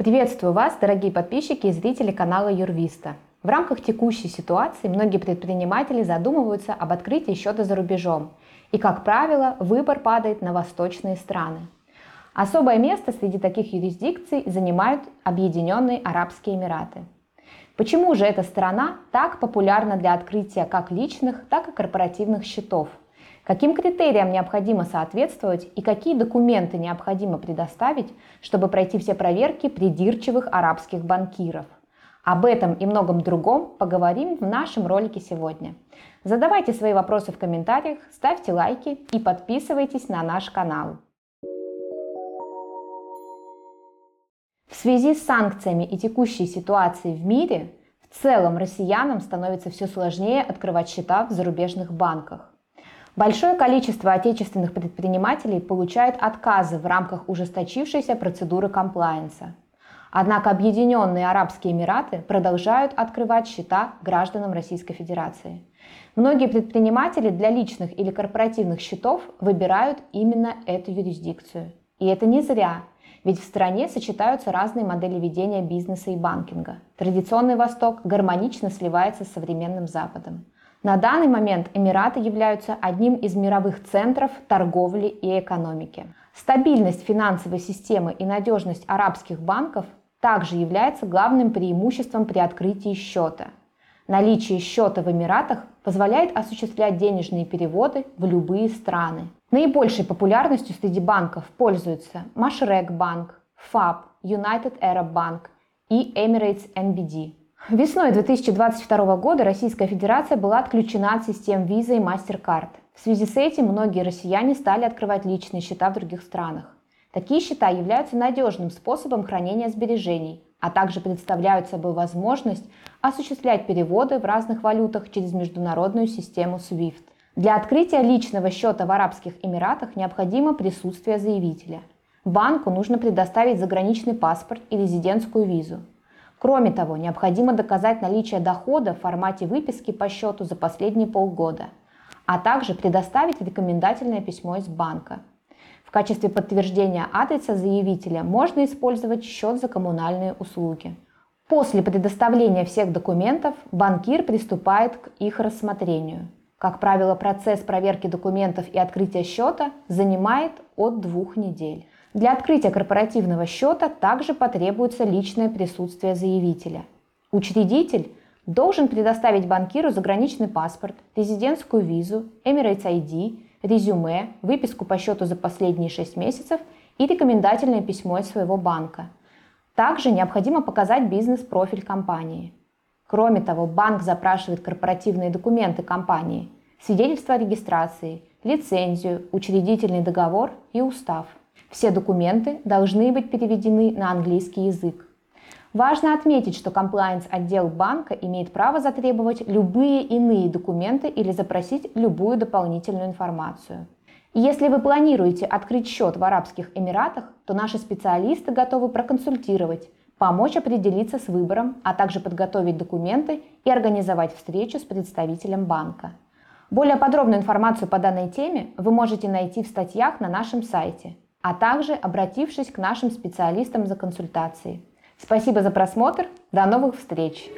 Приветствую вас, дорогие подписчики и зрители канала Юрвиста. В рамках текущей ситуации многие предприниматели задумываются об открытии счета за рубежом. И, как правило, выбор падает на восточные страны. Особое место среди таких юрисдикций занимают Объединенные Арабские Эмираты. Почему же эта страна так популярна для открытия как личных, так и корпоративных счетов? Каким критериям необходимо соответствовать и какие документы необходимо предоставить, чтобы пройти все проверки придирчивых арабских банкиров? Об этом и многом другом поговорим в нашем ролике сегодня. Задавайте свои вопросы в комментариях, ставьте лайки и подписывайтесь на наш канал. В связи с санкциями и текущей ситуацией в мире, в целом россиянам становится все сложнее открывать счета в зарубежных банках. Большое количество отечественных предпринимателей получает отказы в рамках ужесточившейся процедуры комплайенса. Однако Объединенные Арабские Эмираты продолжают открывать счета гражданам Российской Федерации. Многие предприниматели для личных или корпоративных счетов выбирают именно эту юрисдикцию. И это не зря, ведь в стране сочетаются разные модели ведения бизнеса и банкинга. Традиционный Восток гармонично сливается с современным Западом. На данный момент Эмираты являются одним из мировых центров торговли и экономики. Стабильность финансовой системы и надежность арабских банков также является главным преимуществом при открытии счета. Наличие счета в Эмиратах позволяет осуществлять денежные переводы в любые страны. Наибольшей популярностью среди банков пользуются Машрек Банк, ФАБ, United Arab Bank и Emirates NBD. Весной 2022 года Российская Федерация была отключена от систем Visa и MasterCard. В связи с этим многие россияне стали открывать личные счета в других странах. Такие счета являются надежным способом хранения сбережений, а также представляют собой возможность осуществлять переводы в разных валютах через международную систему SWIFT. Для открытия личного счета в Арабских Эмиратах необходимо присутствие заявителя. Банку нужно предоставить заграничный паспорт и резидентскую визу. Кроме того, необходимо доказать наличие дохода в формате выписки по счету за последние полгода, а также предоставить рекомендательное письмо из банка. В качестве подтверждения адреса заявителя можно использовать счет за коммунальные услуги. После предоставления всех документов банкир приступает к их рассмотрению. Как правило, процесс проверки документов и открытия счета занимает от двух недель. Для открытия корпоративного счета также потребуется личное присутствие заявителя. Учредитель должен предоставить банкиру заграничный паспорт, резидентскую визу, Emirates ID, резюме, выписку по счету за последние 6 месяцев и рекомендательное письмо из своего банка. Также необходимо показать бизнес-профиль компании. Кроме того, банк запрашивает корпоративные документы компании, свидетельство о регистрации, лицензию, учредительный договор и устав – все документы должны быть переведены на английский язык. Важно отметить, что комплайенс-отдел банка имеет право затребовать любые иные документы или запросить любую дополнительную информацию. Если вы планируете открыть счет в Арабских Эмиратах, то наши специалисты готовы проконсультировать, помочь определиться с выбором, а также подготовить документы и организовать встречу с представителем банка. Более подробную информацию по данной теме вы можете найти в статьях на нашем сайте – а также обратившись к нашим специалистам за консультацией. Спасибо за просмотр. До новых встреч!